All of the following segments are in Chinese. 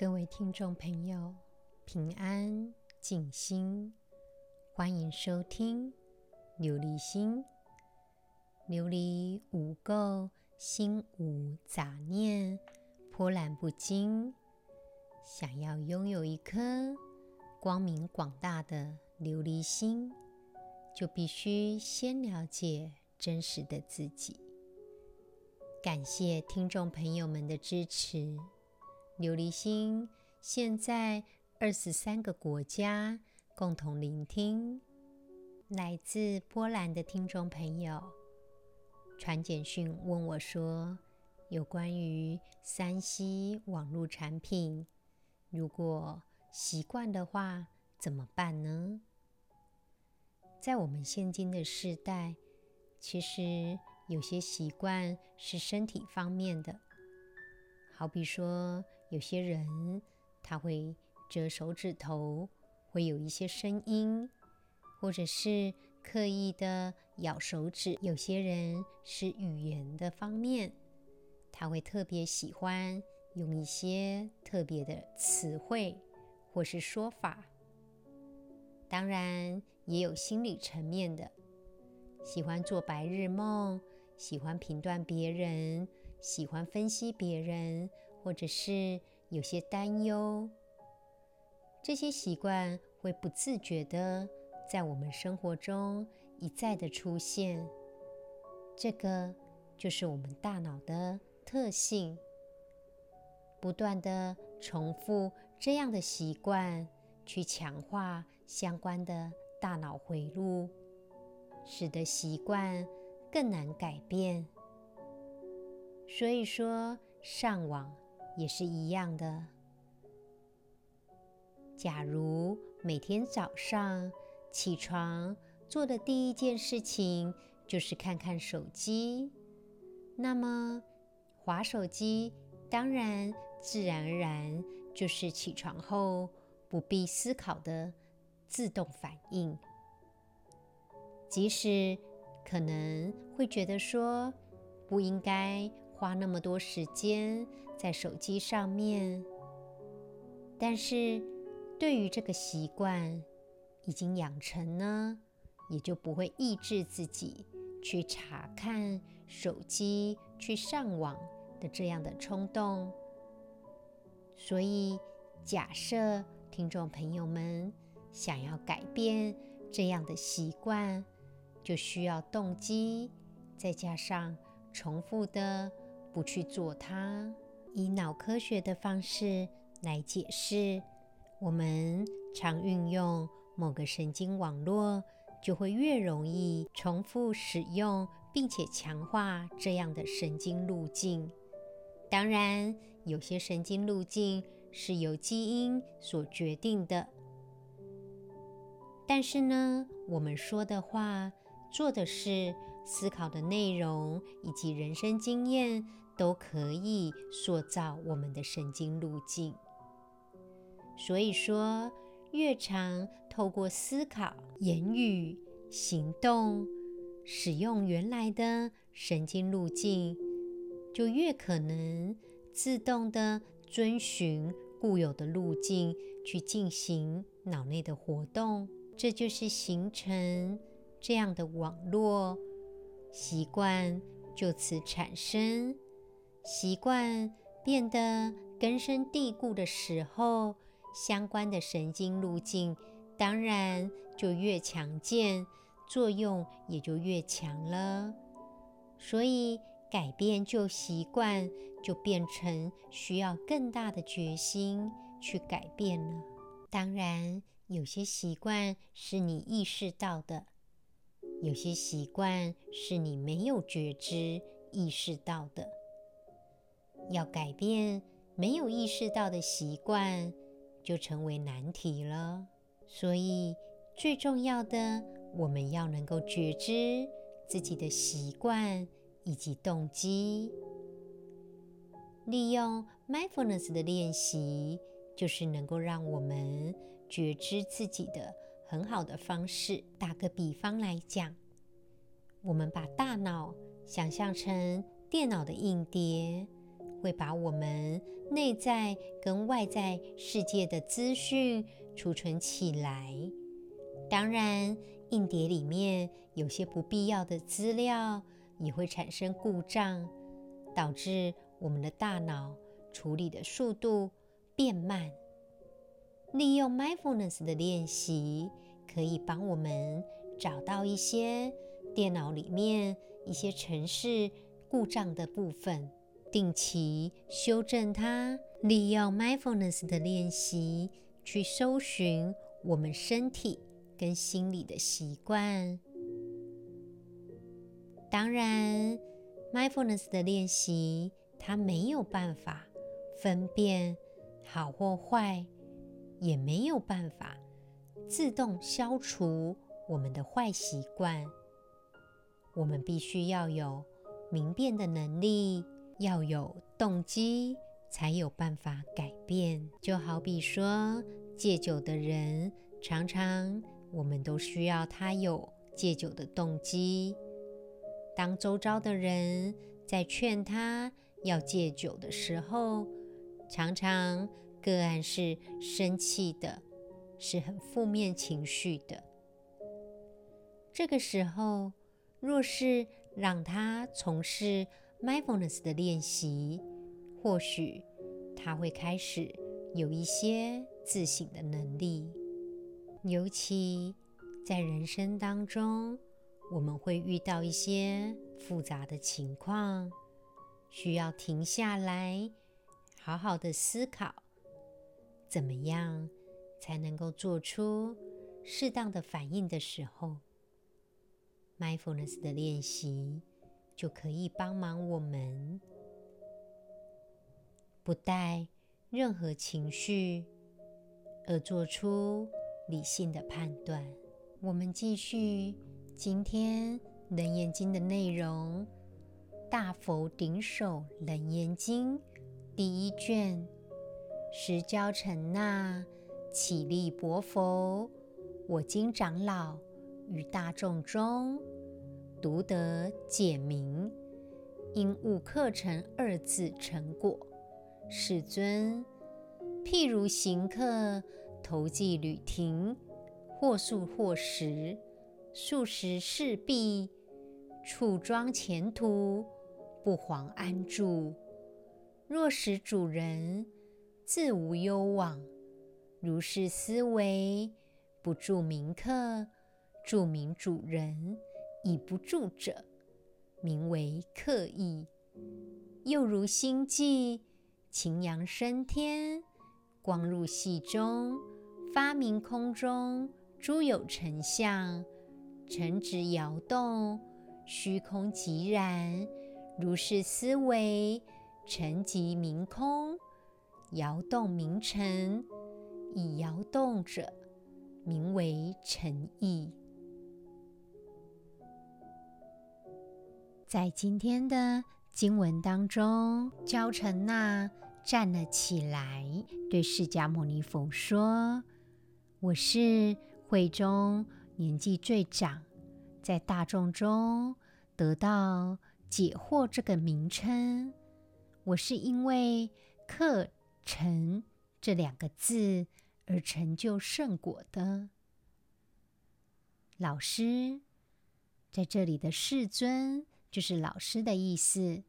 各位听众朋友，平安静心，欢迎收听琉璃心。琉璃无垢，心无杂念，波澜不惊。想要拥有一颗光明广大的琉璃心，就必须先了解真实的自己。感谢听众朋友们的支持。琉璃心现在二十三个国家共同聆听，来自波兰的听众朋友传简讯问我说，有关于三 C 网络产品，如果习惯的话怎么办呢？在我们现今的世代，其实有些习惯是身体方面的，好比说。有些人他会折手指头，会有一些声音，或者是刻意的咬手指。有些人是语言的方面，他会特别喜欢用一些特别的词汇或是说法。当然，也有心理层面的，喜欢做白日梦，喜欢评断别人，喜欢分析别人。或者是有些担忧，这些习惯会不自觉的在我们生活中一再的出现。这个就是我们大脑的特性，不断的重复这样的习惯，去强化相关的大脑回路，使得习惯更难改变。所以说，上网。也是一样的。假如每天早上起床做的第一件事情就是看看手机，那么滑手机当然自然而然就是起床后不必思考的自动反应。即使可能会觉得说不应该。花那么多时间在手机上面，但是对于这个习惯已经养成呢，也就不会抑制自己去查看手机、去上网的这样的冲动。所以，假设听众朋友们想要改变这样的习惯，就需要动机，再加上重复的。不去做它，以脑科学的方式来解释，我们常运用某个神经网络，就会越容易重复使用，并且强化这样的神经路径。当然，有些神经路径是由基因所决定的，但是呢，我们说的话、做的事。思考的内容以及人生经验都可以塑造我们的神经路径。所以说，越常透过思考、言语、行动，使用原来的神经路径，就越可能自动地遵循固有的路径去进行脑内的活动。这就是形成这样的网络。习惯就此产生，习惯变得根深蒂固的时候，相关的神经路径当然就越强健，作用也就越强了。所以，改变旧习惯就变成需要更大的决心去改变了。当然，有些习惯是你意识到的。有些习惯是你没有觉知、意识到的，要改变没有意识到的习惯，就成为难题了。所以最重要的，我们要能够觉知自己的习惯以及动机。利用 mindfulness 的练习，就是能够让我们觉知自己的。很好的方式。打个比方来讲，我们把大脑想象成电脑的硬碟，会把我们内在跟外在世界的资讯储存起来。当然，硬碟里面有些不必要的资料也会产生故障，导致我们的大脑处理的速度变慢。利用 mindfulness 的练习，可以帮我们找到一些电脑里面一些程式故障的部分，定期修正它。利用 mindfulness 的练习去搜寻我们身体跟心理的习惯。当然，mindfulness 的练习它没有办法分辨好或坏。也没有办法自动消除我们的坏习惯。我们必须要有明辨的能力，要有动机，才有办法改变。就好比说，戒酒的人，常常我们都需要他有戒酒的动机。当周遭的人在劝他要戒酒的时候，常常。个案是生气的，是很负面情绪的。这个时候，若是让他从事 mindfulness 的练习，或许他会开始有一些自省的能力。尤其在人生当中，我们会遇到一些复杂的情况，需要停下来，好好的思考。怎么样才能够做出适当的反应的时候，mindfulness 的练习就可以帮忙我们，不带任何情绪而做出理性的判断。我们继续今天《楞严经》的内容，《大佛顶首楞严经》第一卷。时交澄那，起立薄佛，我今长老于大众中，独得解明，因悟课程二字成果。世尊，譬如行客投寄旅亭，或宿或食，数时事毕，处庄前途，不遑安住。若使主人。自无忧往，如是思维，不住名客，住名主人，已不住者，名为刻意。又如星际，擎羊升天，光入隙中，发明空中诸有成相，尘质摇动，虚空寂然，如是思维，尘即明空。摇动名尘，以摇动者，名为尘意。在今天的经文当中，交澄那站了起来，对释迦牟尼佛说：“我是会中年纪最长，在大众中得到解惑这个名称。我是因为客。”成这两个字而成就圣果的老师，在这里的世尊就是老师的意思。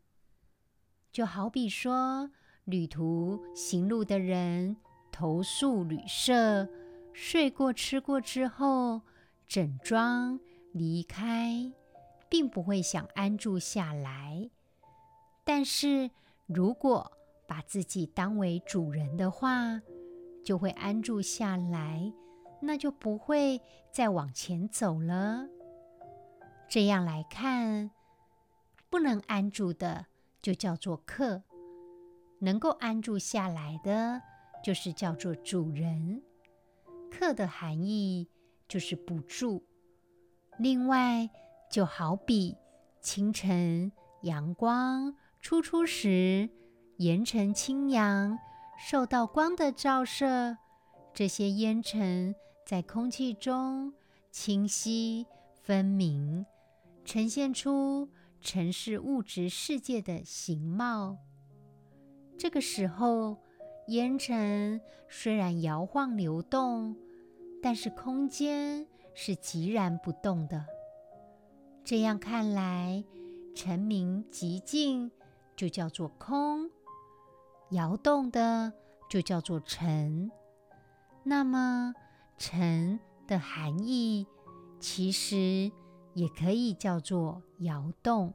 就好比说，旅途行路的人投宿旅舍，睡过吃过之后，整装离开，并不会想安住下来。但是如果把自己当为主人的话，就会安住下来，那就不会再往前走了。这样来看，不能安住的就叫做客，能够安住下来的就是叫做主人。客的含义就是不住。另外，就好比清晨阳光初出时。烟尘轻扬，受到光的照射，这些烟尘在空气中清晰分明，呈现出尘是物质世界的形貌。这个时候，烟尘虽然摇晃流动，但是空间是寂然不动的。这样看来，尘明极静就叫做空，摇动的就叫做尘。那么，尘的含义其实也可以叫做摇动。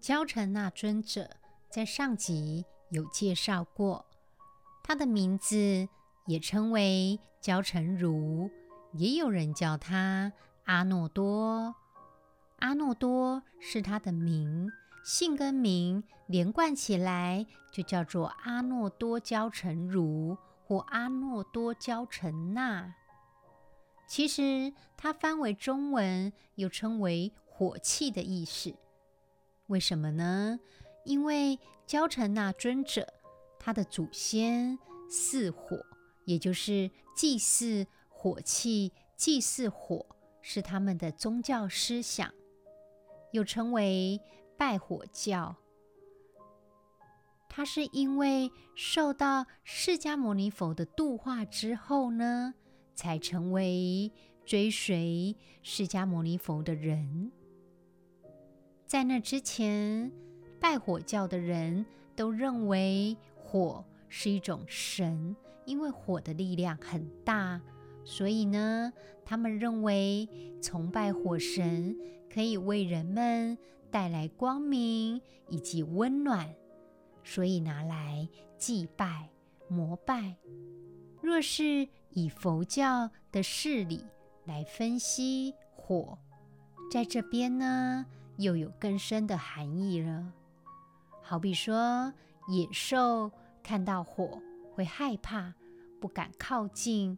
焦澄那尊者在上集有介绍过，他的名字也称为焦澄如，也有人叫他阿诺多。阿诺多是他的名，姓跟名连贯起来就叫做阿诺多焦澄如或阿诺多焦澄那。其实它翻为中文又称为火气的意思。为什么呢？因为焦成那尊者他的祖先祀火，也就是祭祀火气、祭祀火，是他们的宗教思想。又称为拜火教，它是因为受到释迦牟尼佛的度化之后呢，才成为追随释迦牟尼佛的人。在那之前，拜火教的人都认为火是一种神，因为火的力量很大，所以呢，他们认为崇拜火神。可以为人们带来光明以及温暖，所以拿来祭拜、膜拜。若是以佛教的事理来分析火，在这边呢，又有更深的含义了。好比说，野兽看到火会害怕，不敢靠近；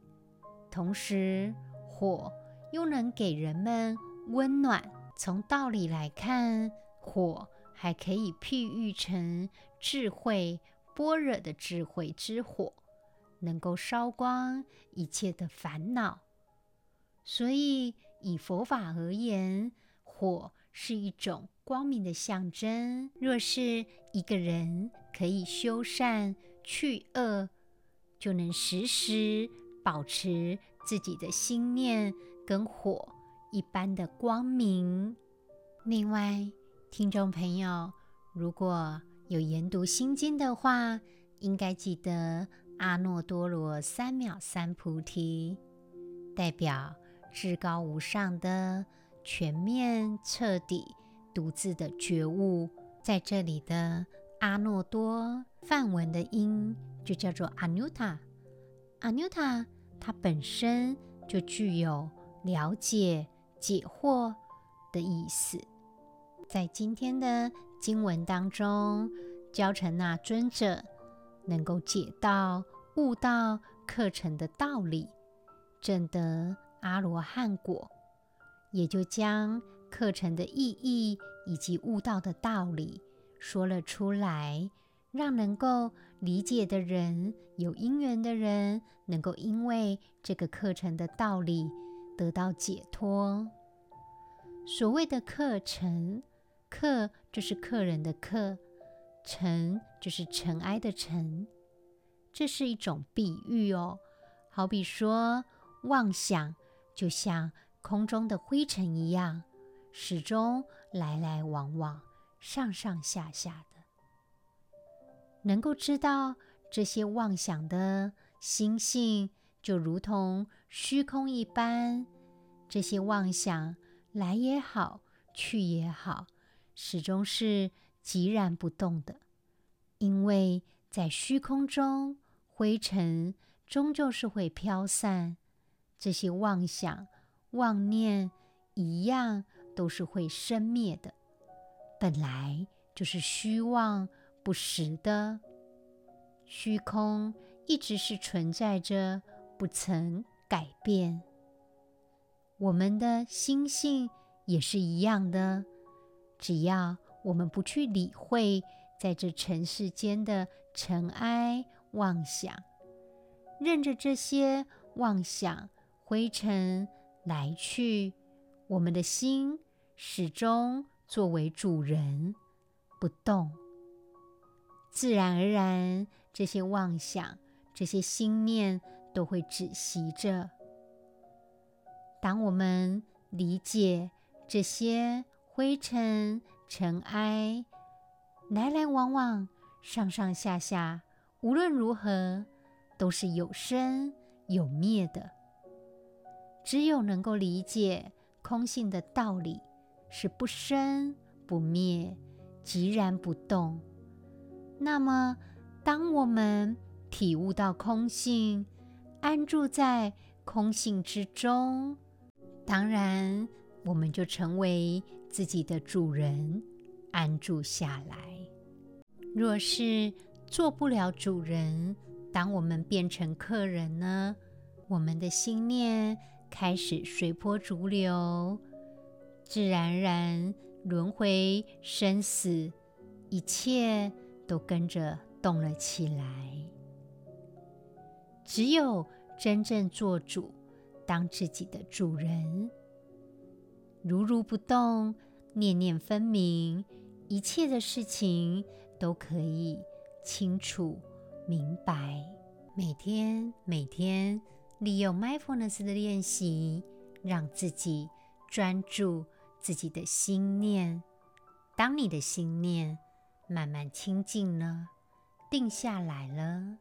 同时，火又能给人们温暖。从道理来看，火还可以譬喻成智慧、般若的智慧之火，能够烧光一切的烦恼。所以，以佛法而言，火是一种光明的象征。若是一个人可以修善去恶，就能时时保持自己的心念跟火一般的光明。另外，听众朋友，如果有研读心经的话，应该记得阿耨多罗三藐三菩提，代表至高无上的全面彻底独自的觉悟。在这里的阿耨多梵文的音就叫做阿耨塔，阿耨塔它本身就具有了解。解惑的意思，在今天的经文当中，焦澄那尊者能够解到、悟到课程的道理，证得阿罗汉果，也就将课程的意义以及悟道的道理说了出来，让能够理解的人、有因缘的人，能够因为这个课程的道理得到解脱。所谓的课程，课就是客人的客，尘就是尘埃的尘，这是一种比喻哦。好比说，妄想就像空中的灰尘一样，始终来来往往，上上下下的。能够知道这些妄想的心性，就如同虚空一般，这些妄想。来也好，去也好，始终是寂然不动的。因为在虚空中，灰尘终究是会飘散，这些妄想、妄念一样都是会生灭的。本来就是虚妄不实的，虚空一直是存在着，不曾改变。我们的心性也是一样的，只要我们不去理会在这尘世间的尘埃妄想，任着这些妄想灰尘来去，我们的心始终作为主人不动。自然而然，这些妄想、这些心念都会止息着。当我们理解这些灰尘、尘埃来来往往、上上下下，无论如何都是有生有灭的。只有能够理解空性的道理，是不生不灭、寂然不动。那么，当我们体悟到空性，安住在空性之中，当然，我们就成为自己的主人，安住下来。若是做不了主人，当我们变成客人呢？我们的心念开始随波逐流，自然而然轮回生死，一切都跟着动了起来。只有真正做主。当自己的主人，如如不动，念念分明，一切的事情都可以清楚明白。每天每天利用 mindfulness 的练习，让自己专注自己的心念。当你的心念慢慢清净了，定下来了，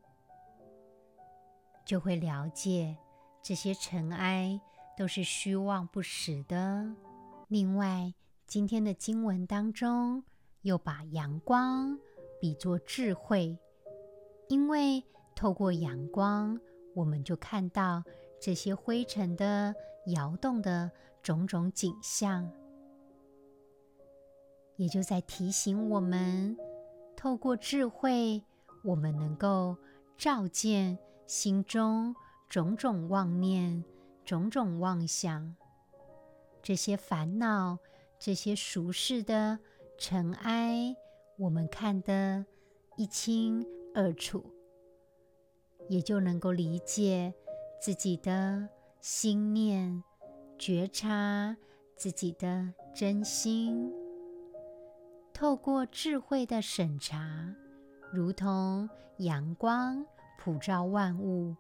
就会了解。这些尘埃都是虚妄不实的。另外，今天的经文当中又把阳光比作智慧，因为透过阳光，我们就看到这些灰尘的摇动的种种景象，也就在提醒我们，透过智慧，我们能够照见心中。种种妄念，种种妄想，这些烦恼，这些俗世的尘埃，我们看得一清二楚，也就能够理解自己的心念，觉察自己的真心。透过智慧的审查，如同阳光普照万物。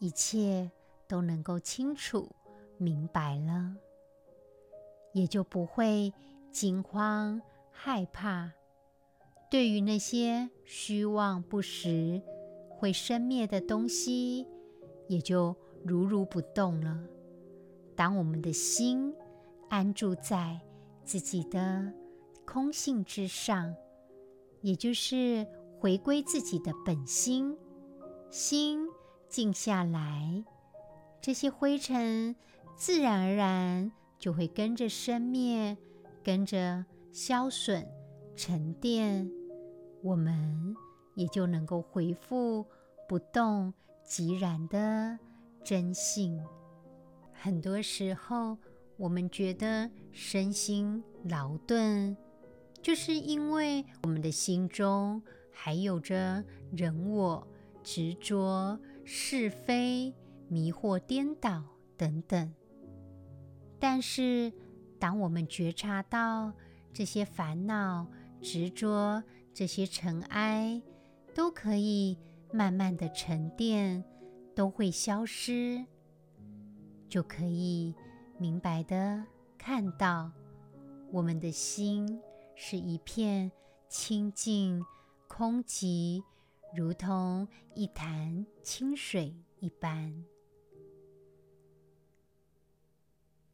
一切都能够清楚明白了，也就不会惊慌害怕。对于那些虚妄不实、会生灭的东西，也就如如不动了。当我们的心安住在自己的空性之上，也就是回归自己的本心，心。静下来，这些灰尘自然而然就会跟着生灭，跟着消损、沉淀，我们也就能够恢复不动即然的真性。很多时候，我们觉得身心劳顿，就是因为我们的心中还有着人我执着。是非、迷惑、颠倒等等，但是，当我们觉察到这些烦恼、执着、这些尘埃都可以慢慢的沉淀，都会消失，就可以明白的看到，我们的心是一片清净、空寂。如同一潭清水一般，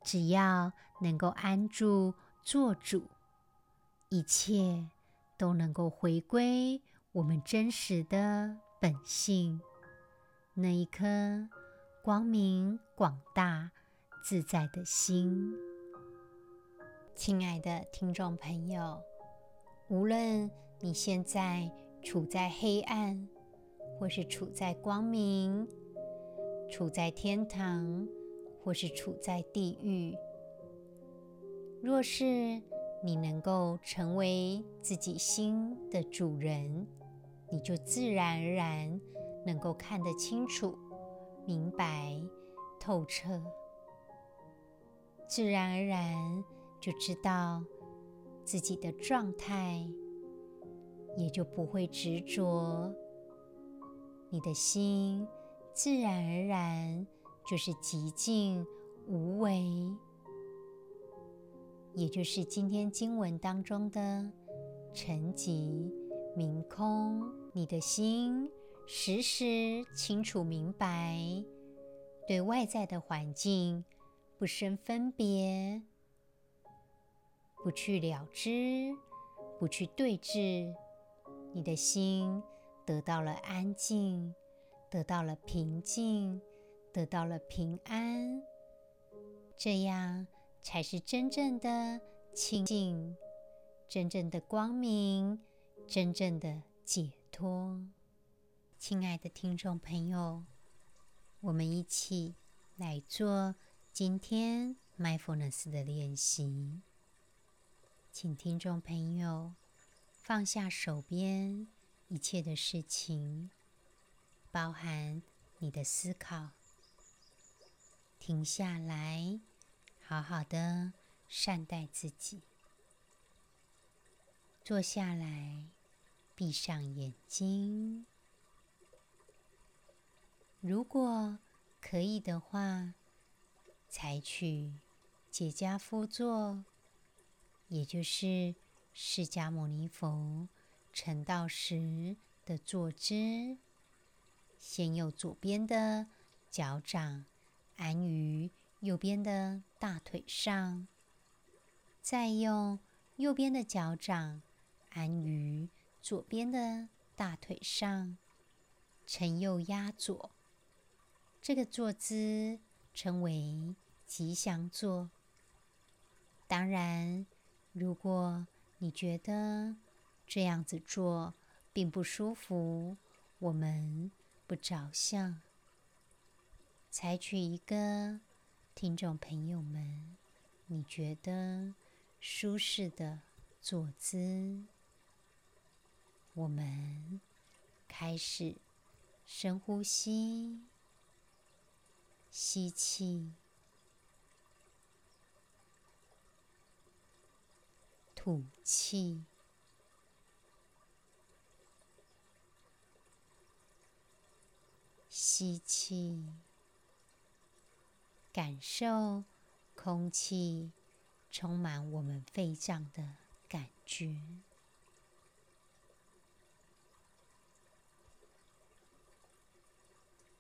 只要能够安住做主，一切都能够回归我们真实的本性，那一颗光明广大自在的心。亲爱的听众朋友，无论你现在，处在黑暗，或是处在光明；处在天堂，或是处在地狱。若是你能够成为自己心的主人，你就自然而然能够看得清楚、明白、透彻，自然而然就知道自己的状态。也就不会执着，你的心自然而然就是寂静无为，也就是今天经文当中的沉寂明空。你的心时时清楚明白，对外在的环境不生分别，不去了知，不去对峙。你的心得到了安静，得到了平静，得到了平安，这样才是真正的清净，真正的光明，真正的解脱。亲爱的听众朋友，我们一起来做今天 Mindfulness 的练习，请听众朋友。放下手边一切的事情，包含你的思考，停下来，好好的善待自己。坐下来，闭上眼睛。如果可以的话，采取结跏趺坐，也就是。释迦牟尼佛成道时的坐姿，先用左边的脚掌安于右边的大腿上，再用右边的脚掌安于左边的大腿上，承右压左。这个坐姿称为吉祥坐。当然，如果你觉得这样子做并不舒服，我们不着相，采取一个听众朋友们你觉得舒适的坐姿。我们开始深呼吸，吸气。吐气，吸气，感受空气充满我们肺脏的感觉。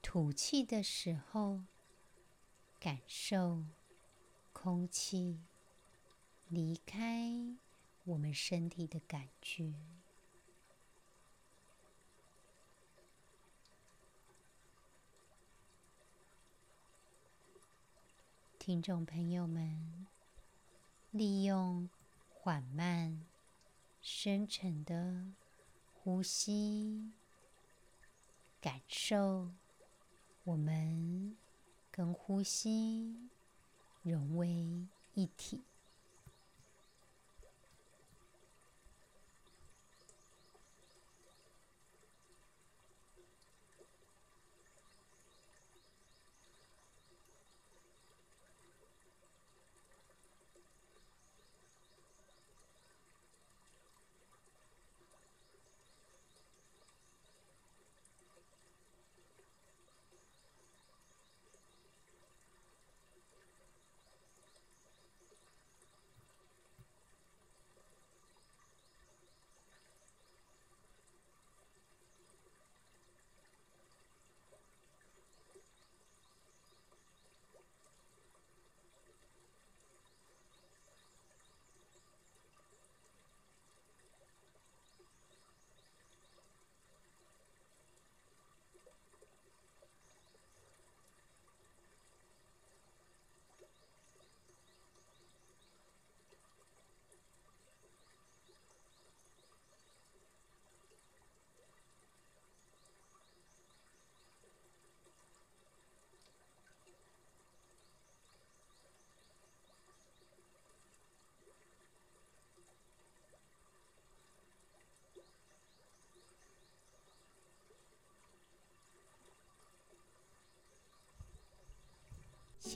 吐气的时候，感受空气离开。我们身体的感觉，听众朋友们，利用缓慢、深沉的呼吸，感受我们跟呼吸融为一体。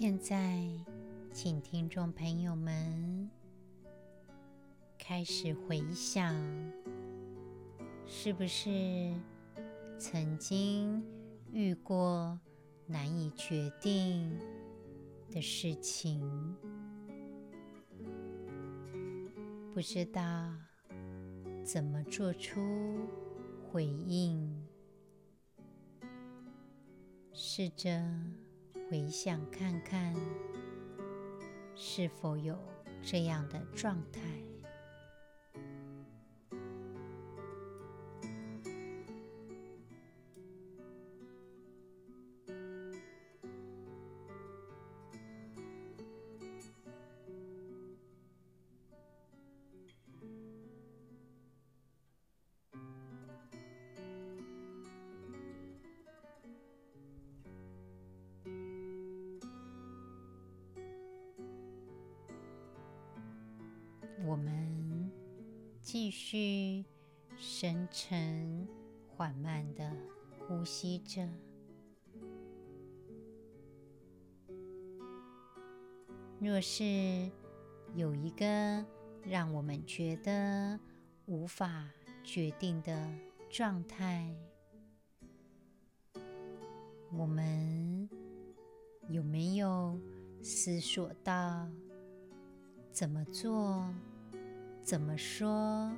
现在，请听众朋友们开始回想是不是曾经遇过难以决定的事情？不知道怎么做出回应，试着回想看看，是否有这样的状态。我们继续深沉、缓慢地呼吸着。若是有一个让我们觉得无法决定的状态，我们有没有思索到怎么做？怎么说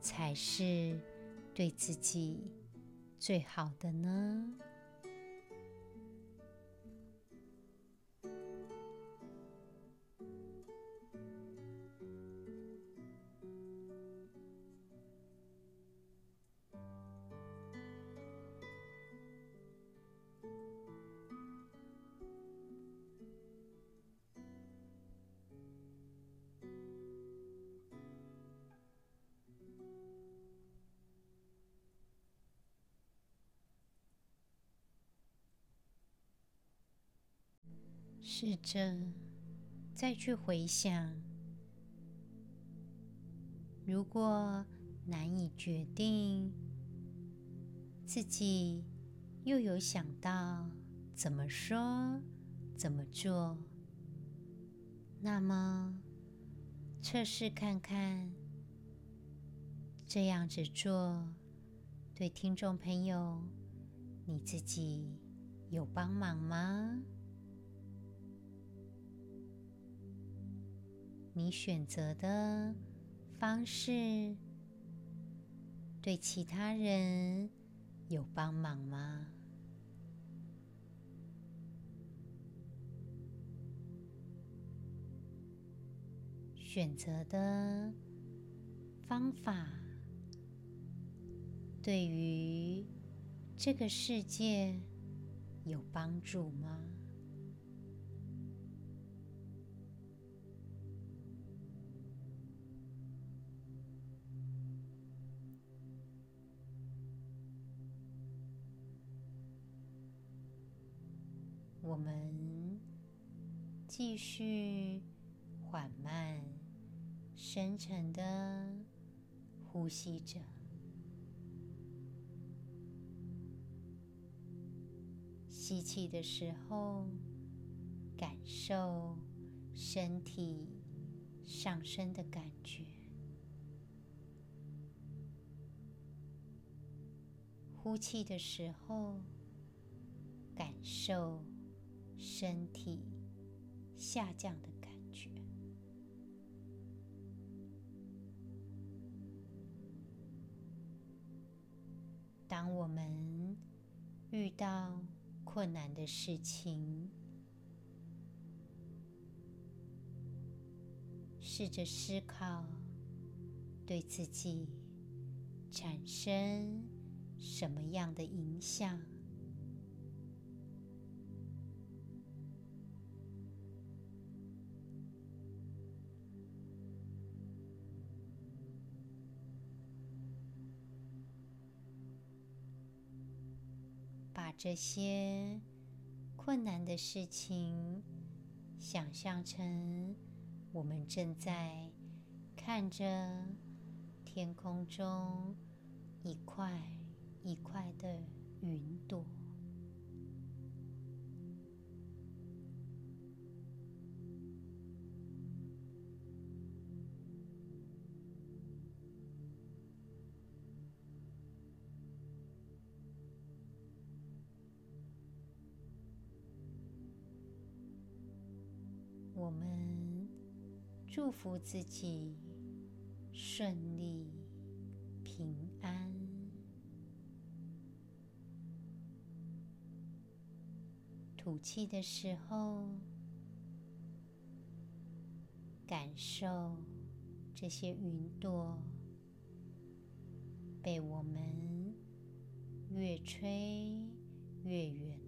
才是对自己最好的呢？试着再去回想，如果难以决定，自己又有想到怎么说、怎么做，那么测试看看，这样子做对听众朋友你自己有帮忙吗？你选择的方式对其他人有帮忙吗？选择的方法对于这个世界有帮助吗？我们继续缓慢、深沉的呼吸着，吸气的时候，感受身体上升的感觉；呼气的时候，感受。身体下降的感觉。当我们遇到困难的事情，试着思考对自己产生什么样的影响。这些困难的事情想象成我们正在看着天空中一块一块的云朵。我们祝福自己顺利、平安。吐气的时候，感受这些云朵被我们越吹越远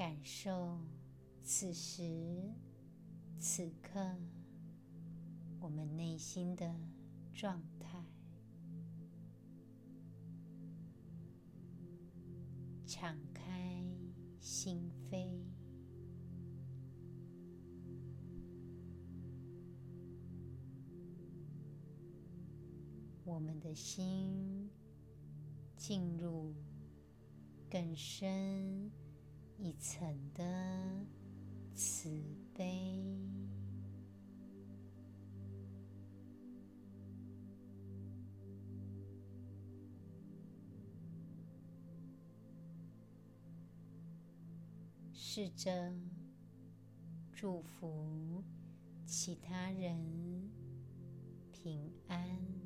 感受此时此刻我们内心的状态，敞开心扉，我们的心进入更深。一层的慈悲，试着祝福其他人平安。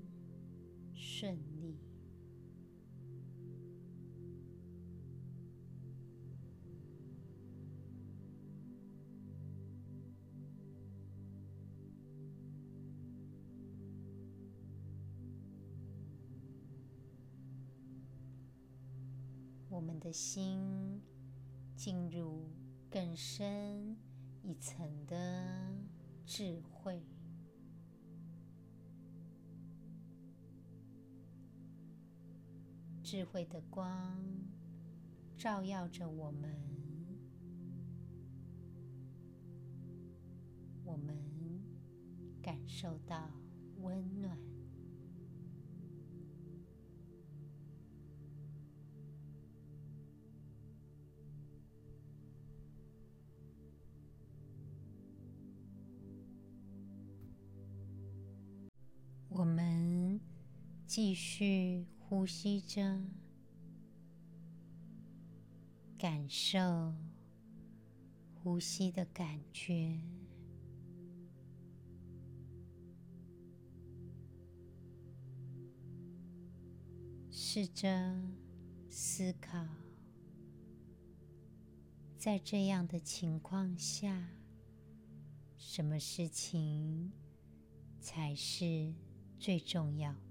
我们的心进入更深一层的智慧，智慧的光照耀着我们，我们感受到温暖。继续呼吸着，感受呼吸的感觉，试着思考，在这样的情况下，什么事情才是最重要。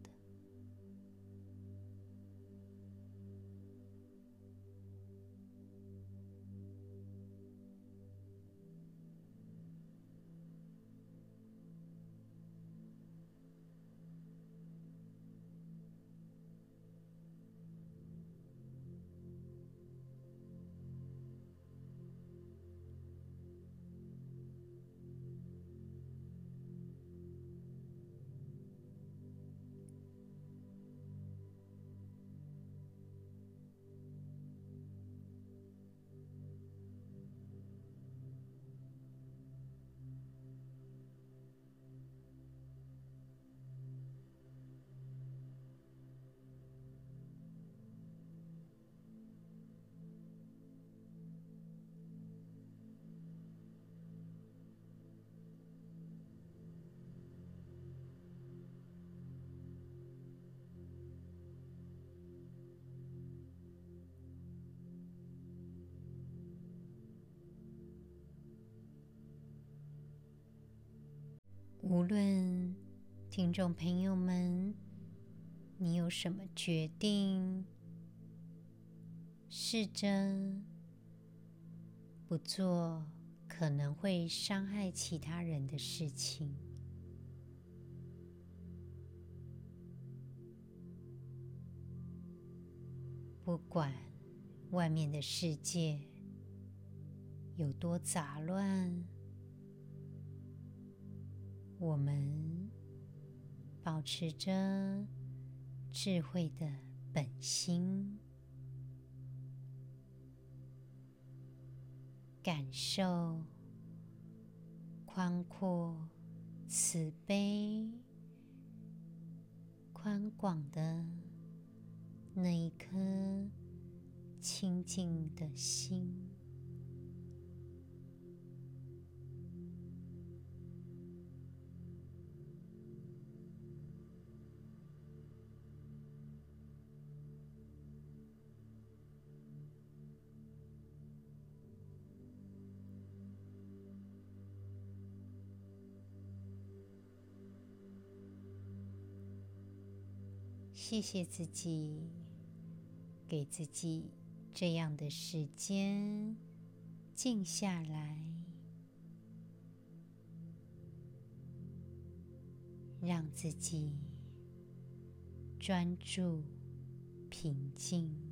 无论听众朋友们，你有什么决定，试着不做可能会伤害其他人的事情。不管外面的世界有多杂乱。我们保持着智慧的本心，感受宽阔、慈悲、宽广的那一颗清净的心。谢谢自己，给自己这样的时间，静下来，让自己专注、平静。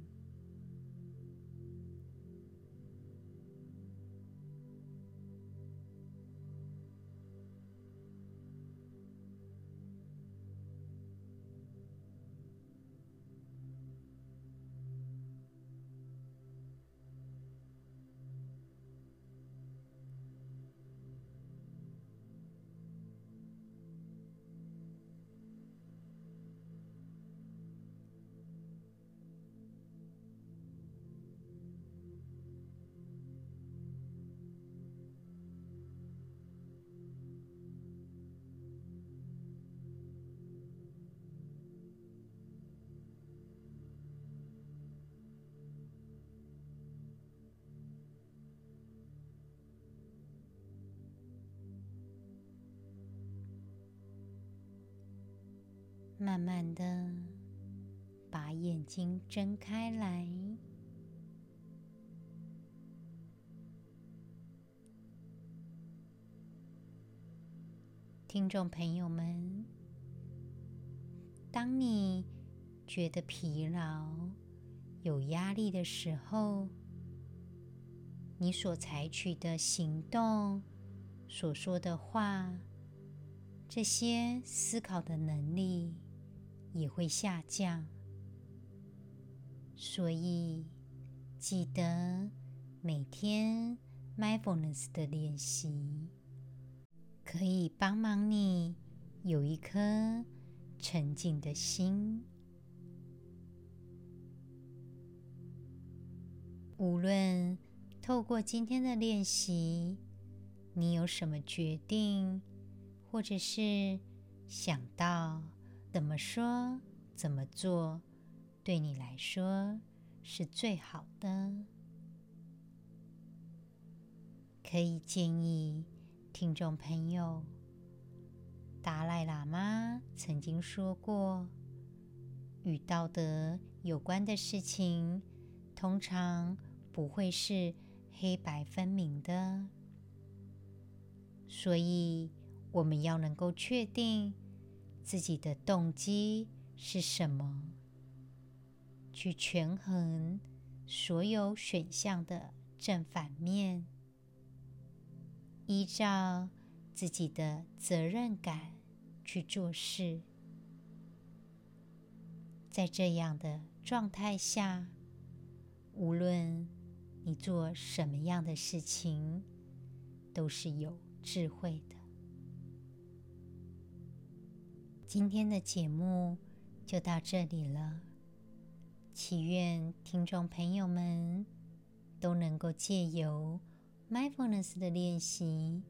慢慢的把眼睛睁开来，听众朋友们，当你觉得疲劳、有压力的时候，你所采取的行动、所说的话，这些思考的能力，也会下降，所以记得每天 mindfulness 的练习，可以帮忙你有一颗沉静的心。无论透过今天的练习，你有什么决定，或者是想到。怎么说，怎么做，对你来说是最好的？可以建议听众朋友，达赖喇嘛曾经说过，与道德有关的事情，通常不会是黑白分明的，所以我们要能够确定。自己的动机是什么？去权衡所有选项的正反面，依照自己的责任感去做事。在这样的状态下，无论你做什么样的事情，都是有智慧的。今天的节目就到这里了，祈愿听众朋友们都能够借由 mindfulness 的练习，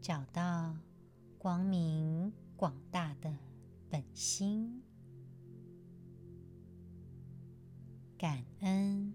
找到光明广大的本心。感恩。